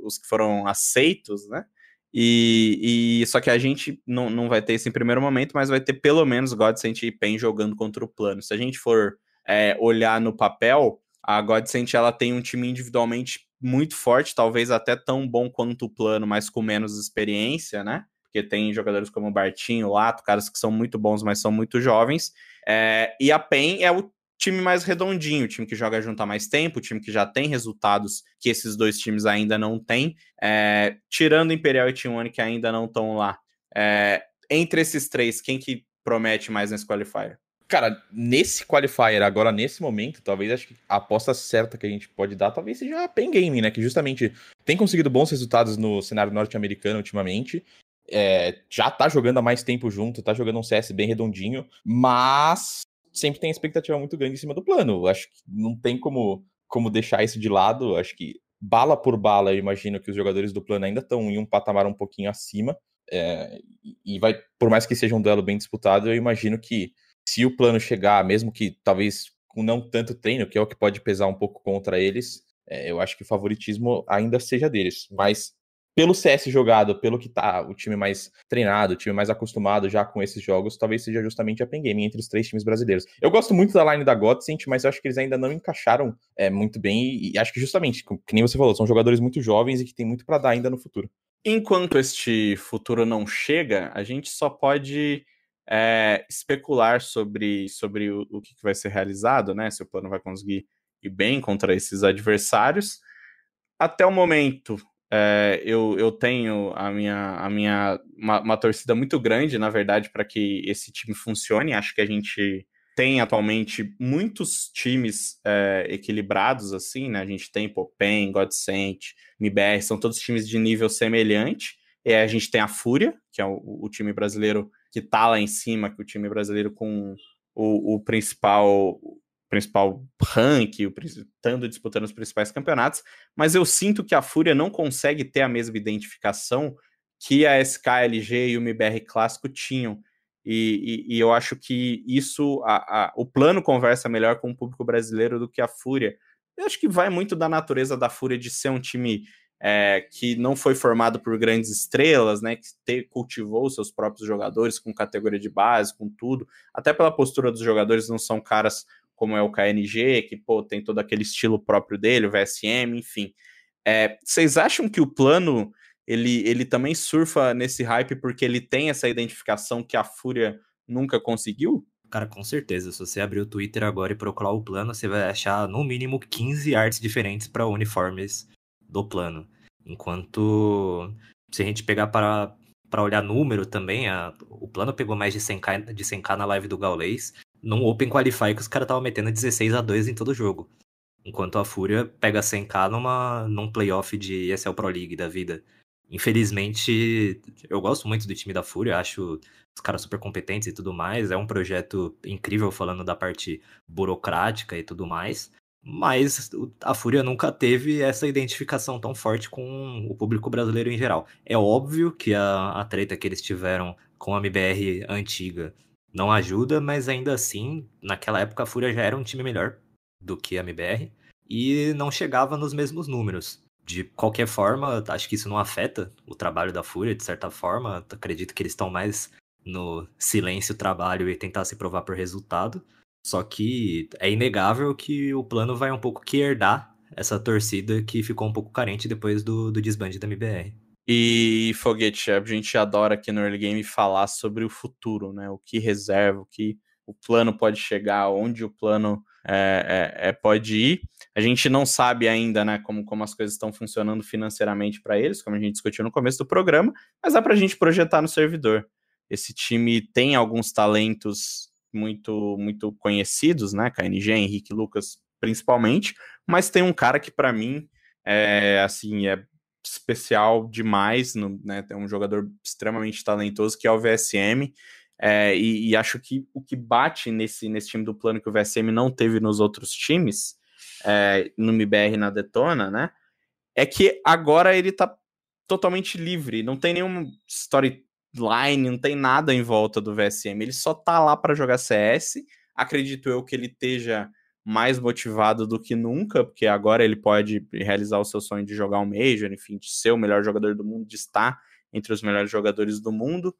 os que foram aceitos, né? E, e, só que a gente não, não vai ter isso em primeiro momento, mas vai ter pelo menos Godsent e Pen jogando contra o plano. Se a gente for é, olhar no papel, a Godsent ela tem um time individualmente muito forte, talvez até tão bom quanto o plano, mas com menos experiência, né? Porque tem jogadores como o Bartinho, Lato, caras que são muito bons, mas são muito jovens. É, e a PEN é o time mais redondinho, time que joga junto há mais tempo, time que já tem resultados que esses dois times ainda não têm, é, tirando Imperial e T1 que ainda não estão lá. É, entre esses três, quem que promete mais nesse qualifier? Cara, nesse qualifier, agora nesse momento, talvez acho que a aposta certa que a gente pode dar talvez seja a Pen Gaming, né? Que justamente tem conseguido bons resultados no cenário norte-americano ultimamente. É, já tá jogando há mais tempo junto, tá jogando um CS bem redondinho, mas sempre tem expectativa muito grande em cima do plano. Acho que não tem como, como deixar isso de lado. Acho que bala por bala, eu imagino que os jogadores do plano ainda estão em um patamar um pouquinho acima. É, e vai, por mais que seja um duelo bem disputado, eu imagino que se o plano chegar, mesmo que talvez com não tanto treino, que é o que pode pesar um pouco contra eles, é, eu acho que o favoritismo ainda seja deles. Mas pelo CS jogado, pelo que tá o time mais treinado, o time mais acostumado já com esses jogos, talvez seja justamente a Pen Game entre os três times brasileiros. Eu gosto muito da line da Godsent, mas eu acho que eles ainda não encaixaram é, muito bem e, acho que justamente, que nem você falou, são jogadores muito jovens e que tem muito para dar ainda no futuro. Enquanto este futuro não chega, a gente só pode é, especular sobre, sobre o, o que vai ser realizado, né? Se o plano vai conseguir ir bem contra esses adversários. Até o momento, é, eu, eu tenho a minha, a minha uma, uma torcida muito grande, na verdade, para que esse time funcione. Acho que a gente tem atualmente muitos times é, equilibrados, assim, né? A gente tem Popen, Godsent, MBR, são todos times de nível semelhante. E a gente tem a Fúria, que é o, o time brasileiro que tá lá em cima, que é o time brasileiro com o, o principal principal ranking, estando disputando os principais campeonatos, mas eu sinto que a Fúria não consegue ter a mesma identificação que a SKLG e o MBR Clássico tinham. E, e, e eu acho que isso, a, a, o plano conversa melhor com o público brasileiro do que a Fúria. Eu acho que vai muito da natureza da Fúria de ser um time é, que não foi formado por grandes estrelas, né? Que te, cultivou seus próprios jogadores com categoria de base, com tudo. Até pela postura dos jogadores, não são caras como é o KNG, que pô, tem todo aquele estilo próprio dele, o VSM, enfim. É, vocês acham que o plano ele, ele também surfa nesse hype porque ele tem essa identificação que a Fúria nunca conseguiu? Cara, com certeza. Se você abrir o Twitter agora e procurar o plano, você vai achar no mínimo 15 artes diferentes para uniformes do plano. Enquanto se a gente pegar para para olhar número também, a, o plano pegou mais de 100k, de 100k na live do Gaulês, num Open Qualify que os caras estavam metendo 16 a 2 em todo jogo. Enquanto a Fúria pega 100k numa, num playoff de ESL Pro League da vida. Infelizmente, eu gosto muito do time da Fúria, acho os caras super competentes e tudo mais. É um projeto incrível falando da parte burocrática e tudo mais. Mas a Fúria nunca teve essa identificação tão forte com o público brasileiro em geral. É óbvio que a, a treta que eles tiveram com a MBR antiga não ajuda, mas ainda assim, naquela época a Fúria já era um time melhor do que a MBR e não chegava nos mesmos números. De qualquer forma, acho que isso não afeta o trabalho da Fúria, de certa forma. Acredito que eles estão mais no silêncio, trabalho e tentar se provar por resultado. Só que é inegável que o plano vai um pouco que herdar essa torcida que ficou um pouco carente depois do, do desbande da MBR. E Foguete, a gente adora aqui no Early Game falar sobre o futuro, né? O que reserva, o que o plano pode chegar, onde o plano é, é, é, pode ir. A gente não sabe ainda, né, como, como as coisas estão funcionando financeiramente para eles, como a gente discutiu no começo do programa, mas dá para a gente projetar no servidor. Esse time tem alguns talentos muito muito conhecidos, né? KNG, Henrique Lucas, principalmente, mas tem um cara que para mim é assim é especial demais, no, né? É um jogador extremamente talentoso que é o VSM. É, e, e, acho que o que bate nesse, nesse time do plano que o VSM não teve nos outros times, é, no MBR na Detona, né? É que agora ele tá totalmente livre, não tem nenhuma storyline, não tem nada em volta do VSM, ele só tá lá para jogar CS. Acredito eu que ele esteja mais motivado do que nunca, porque agora ele pode realizar o seu sonho de jogar um Major, enfim, de ser o melhor jogador do mundo, de estar entre os melhores jogadores do mundo.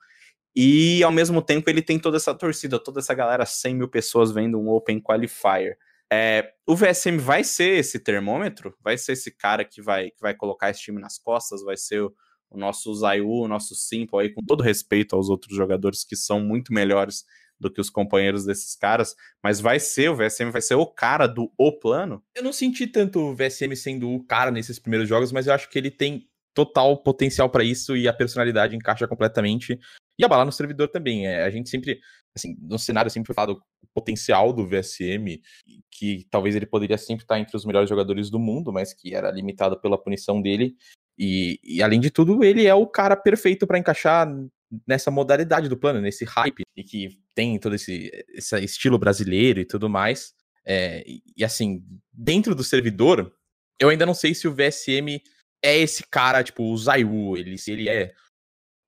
E ao mesmo tempo ele tem toda essa torcida, toda essa galera, 100 mil pessoas vendo um Open Qualifier. É, o VSM vai ser esse termômetro, vai ser esse cara que vai, que vai colocar esse time nas costas, vai ser o, o nosso Zayu, o nosso Simple aí, com todo respeito aos outros jogadores que são muito melhores do que os companheiros desses caras, mas vai ser, o VSM vai ser o cara do o plano. Eu não senti tanto o VSM sendo o cara nesses primeiros jogos, mas eu acho que ele tem total potencial para isso e a personalidade encaixa completamente. E a bala no servidor também. É, a gente sempre, assim, no cenário sempre foi falado o potencial do VSM, que talvez ele poderia sempre estar entre os melhores jogadores do mundo, mas que era limitado pela punição dele. E, e, além de tudo, ele é o cara perfeito para encaixar nessa modalidade do plano, nesse hype, e que tem todo esse, esse estilo brasileiro e tudo mais. É, e, assim, dentro do servidor, eu ainda não sei se o VSM é esse cara, tipo, o Zaiwu, ele, se ele é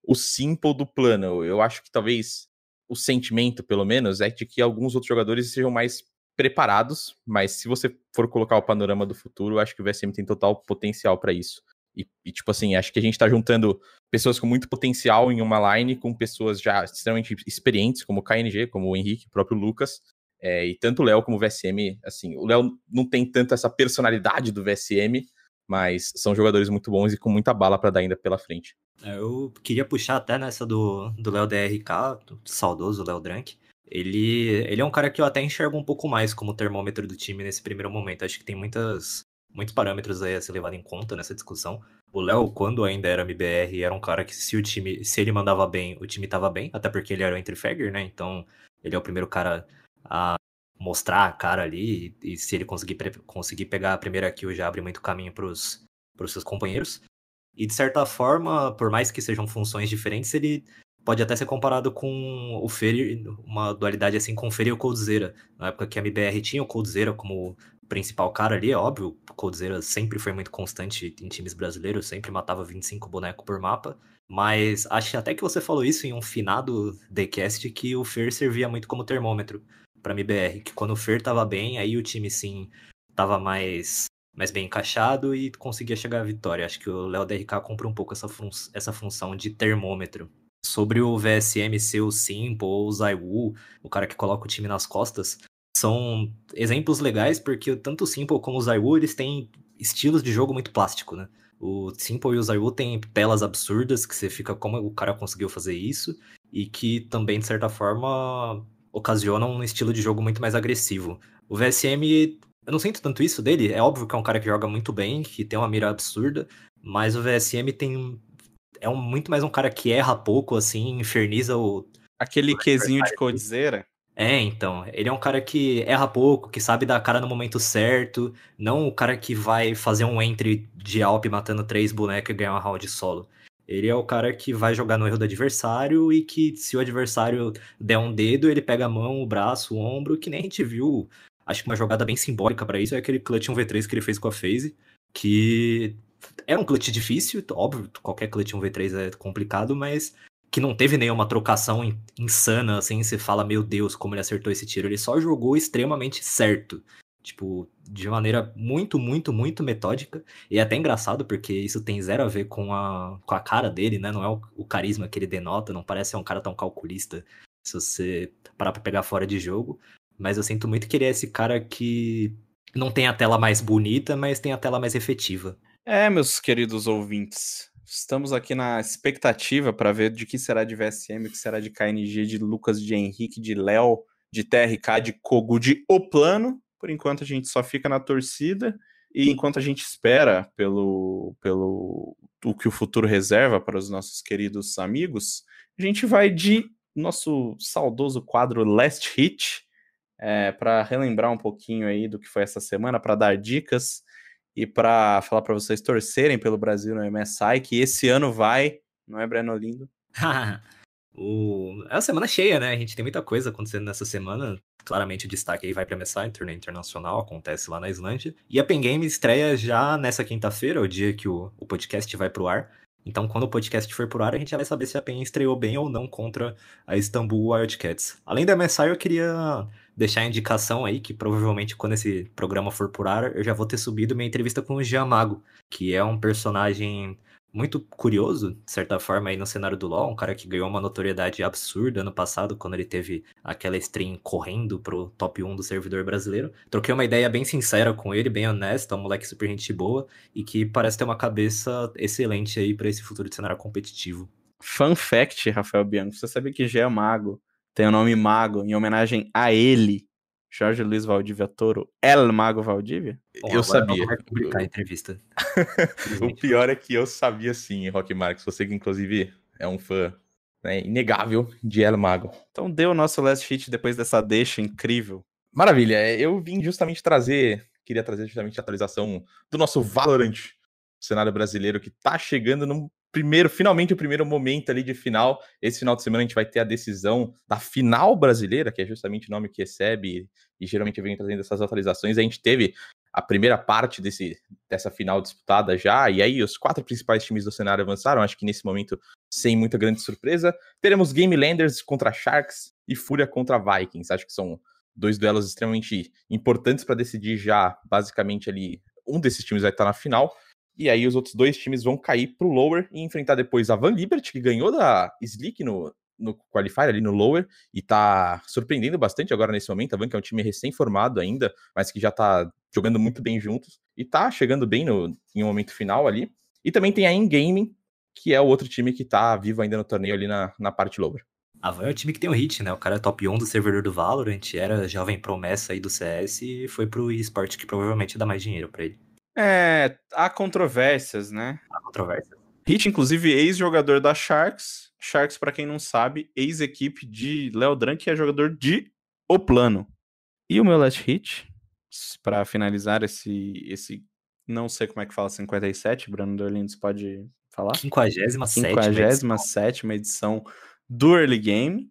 o simple do plano. Eu acho que talvez o sentimento, pelo menos, é de que alguns outros jogadores sejam mais preparados, mas se você for colocar o panorama do futuro, eu acho que o VSM tem total potencial para isso. E, e, tipo assim, acho que a gente tá juntando pessoas com muito potencial em uma line com pessoas já extremamente experientes, como o KNG, como o Henrique, o próprio Lucas. É, e tanto o Léo como o VSM, assim, o Léo não tem tanto essa personalidade do VSM, mas são jogadores muito bons e com muita bala para dar ainda pela frente. É, eu queria puxar até nessa do, do Léo DRK, do saudoso Léo Drank. Ele, ele é um cara que eu até enxergo um pouco mais como termômetro do time nesse primeiro momento. Acho que tem muitas, muitos parâmetros aí a ser levado em conta nessa discussão. O Léo, quando ainda era MBR, era um cara que se o time, se ele mandava bem, o time tava bem, até porque ele era o entry né? Então, ele é o primeiro cara a mostrar a cara ali, e, e se ele conseguir, conseguir pegar a primeira kill, já abre muito caminho pros, pros seus companheiros. E de certa forma, por mais que sejam funções diferentes, ele pode até ser comparado com o Fer, uma dualidade assim com o Fer e o Coldzera. Na época que a MBR tinha o Coldzera como principal cara ali, é óbvio, o Coldzera sempre foi muito constante em times brasileiros, sempre matava 25 bonecos por mapa, mas acho até que você falou isso em um finado TheCast que o Fer servia muito como termômetro para MBR, que quando o Fer tava bem, aí o time sim tava mais mais bem encaixado e conseguia chegar à vitória. Acho que o Léo DRK compra um pouco essa, fun essa função de termômetro. Sobre o VSM ser o Simple ou o Zaiwu, o cara que coloca o time nas costas, são exemplos legais porque tanto o Simple como o Zaiwu, eles têm estilos de jogo muito plástico, né? O Simple e o Zaiwu têm telas absurdas que você fica como o cara conseguiu fazer isso e que também, de certa forma, ocasionam um estilo de jogo muito mais agressivo. O VSM, eu não sinto tanto isso dele, é óbvio que é um cara que joga muito bem, que tem uma mira absurda, mas o VSM tem é um, muito mais um cara que erra pouco, assim, inferniza o. Aquele quesinho de codizeira. É, então. Ele é um cara que erra pouco, que sabe dar cara no momento certo. Não o cara que vai fazer um entry de Alp matando três bonecos e ganhar uma round solo. Ele é o cara que vai jogar no erro do adversário e que, se o adversário der um dedo, ele pega a mão, o braço, o ombro, que nem a gente viu. Acho que uma jogada bem simbólica para isso é aquele clutch 1v3 que ele fez com a FaZe, que era um clutch difícil, óbvio, qualquer clutch 1v3 é complicado, mas que não teve nenhuma trocação insana, assim, você fala, meu Deus, como ele acertou esse tiro. Ele só jogou extremamente certo. Tipo, de maneira muito, muito, muito metódica. E é até engraçado, porque isso tem zero a ver com a, com a cara dele, né? Não é o, o carisma que ele denota, não parece ser um cara tão calculista se você parar pra pegar fora de jogo. Mas eu sinto muito que ele é esse cara que não tem a tela mais bonita, mas tem a tela mais efetiva. É, meus queridos ouvintes, estamos aqui na expectativa para ver de que será de VSM, o que será de KNG, de Lucas, de Henrique, de Léo, de TRK, de Kogu, de O Plano. Por enquanto a gente só fica na torcida e enquanto a gente espera pelo, pelo o que o futuro reserva para os nossos queridos amigos, a gente vai de nosso saudoso quadro Last Hit é, para relembrar um pouquinho aí do que foi essa semana, para dar dicas e para falar para vocês torcerem pelo Brasil no MSI, que esse ano vai, não é, Breno Lindo? o... É uma semana cheia, né? A gente tem muita coisa acontecendo nessa semana. Claramente o destaque aí vai para MSI, torneio internacional, acontece lá na Islândia. E a Pen Game estreia já nessa quinta-feira, o dia que o, o podcast vai pro ar. Então, quando o podcast for pro ar, a gente já vai saber se a PEN estreou bem ou não contra a Istanbul Wildcats. Além da MSI, eu queria deixar a indicação aí que provavelmente quando esse programa for por ar, eu já vou ter subido minha entrevista com o Jean Mago, que é um personagem muito curioso, de certa forma, aí no cenário do LoL, um cara que ganhou uma notoriedade absurda ano passado, quando ele teve aquela stream correndo pro top 1 do servidor brasileiro. Troquei uma ideia bem sincera com ele, bem honesta, um moleque super gente boa, e que parece ter uma cabeça excelente aí para esse futuro de cenário competitivo. Fun fact, Rafael Bianco, você sabia que Jean Mago tem o nome Mago em homenagem a ele, Jorge Luiz Valdívia Toro, El Mago Valdívia? Bom, eu sabia. Eu publicar a entrevista. o pior é que eu sabia sim, Rock Marques. Você que, inclusive, é um fã né, inegável de El Mago. Então deu o nosso last hit depois dessa deixa incrível. Maravilha. É, eu vim justamente trazer, queria trazer justamente a atualização do nosso Valorant, cenário brasileiro que tá chegando num primeiro, finalmente o primeiro momento ali de final. Esse final de semana a gente vai ter a decisão da final brasileira, que é justamente o nome que recebe e geralmente vem trazendo essas atualizações. A gente teve a primeira parte desse, dessa final disputada já, e aí os quatro principais times do cenário avançaram, acho que nesse momento sem muita grande surpresa. Teremos Game Landers contra Sharks e Fúria contra Vikings. Acho que são dois duelos extremamente importantes para decidir já, basicamente ali, um desses times vai estar na final. E aí os outros dois times vão cair pro lower e enfrentar depois a Van Liberty, que ganhou da Slick no, no qualifier ali no lower e tá surpreendendo bastante agora nesse momento. A Van que é um time recém-formado ainda, mas que já tá jogando muito bem juntos e tá chegando bem no, em um momento final ali. E também tem a In-Gaming, que é o outro time que tá vivo ainda no torneio ali na, na parte lower. A Van é o time que tem o hit, né? O cara é top 1 do servidor do Valorant, era jovem promessa aí do CS e foi pro esporte que provavelmente dá mais dinheiro para ele. É, há controvérsias, né? Há controvérsias. Hit, inclusive, ex-jogador da Sharks. Sharks, para quem não sabe, ex-equipe de Léo Dran, que é jogador de O Plano. E o meu last hit, para finalizar esse, esse. Não sei como é que fala 57, Bruno Dorlindes pode falar? 57 57 edição do Early Game.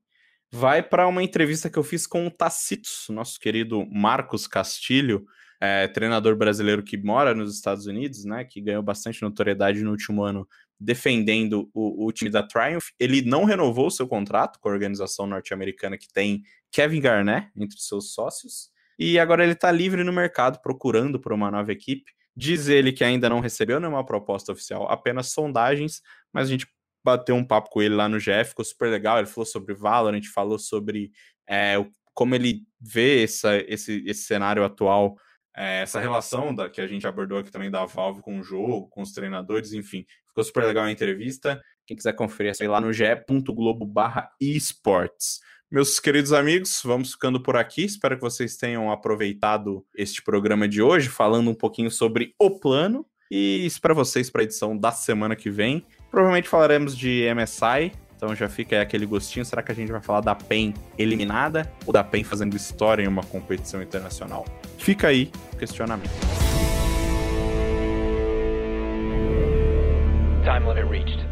Vai para uma entrevista que eu fiz com o Tacitos, nosso querido Marcos Castilho, é, treinador brasileiro que mora nos Estados Unidos, né, que ganhou bastante notoriedade no último ano defendendo o, o time da Triumph. Ele não renovou seu contrato com a organização norte-americana que tem Kevin Garnett entre seus sócios, e agora ele está livre no mercado procurando por uma nova equipe. Diz ele que ainda não recebeu nenhuma proposta oficial, apenas sondagens, mas a gente bateu um papo com ele lá no GF, ficou super legal. Ele falou sobre Valorant, falou sobre é, como ele vê essa, esse, esse cenário atual é, essa relação da, que a gente abordou aqui também da Valve com o jogo, com os treinadores, enfim. Ficou super legal a entrevista. Quem quiser conferir, é lá no ge.globo barra esportes. Meus queridos amigos, vamos ficando por aqui. Espero que vocês tenham aproveitado este programa de hoje, falando um pouquinho sobre o plano. E espero vocês para a edição da semana que vem. Provavelmente falaremos de MSI, então já fica aí aquele gostinho. Será que a gente vai falar da PEN eliminada ou da PEN fazendo história em uma competição internacional? Fica aí o questionamento. Time limit reached.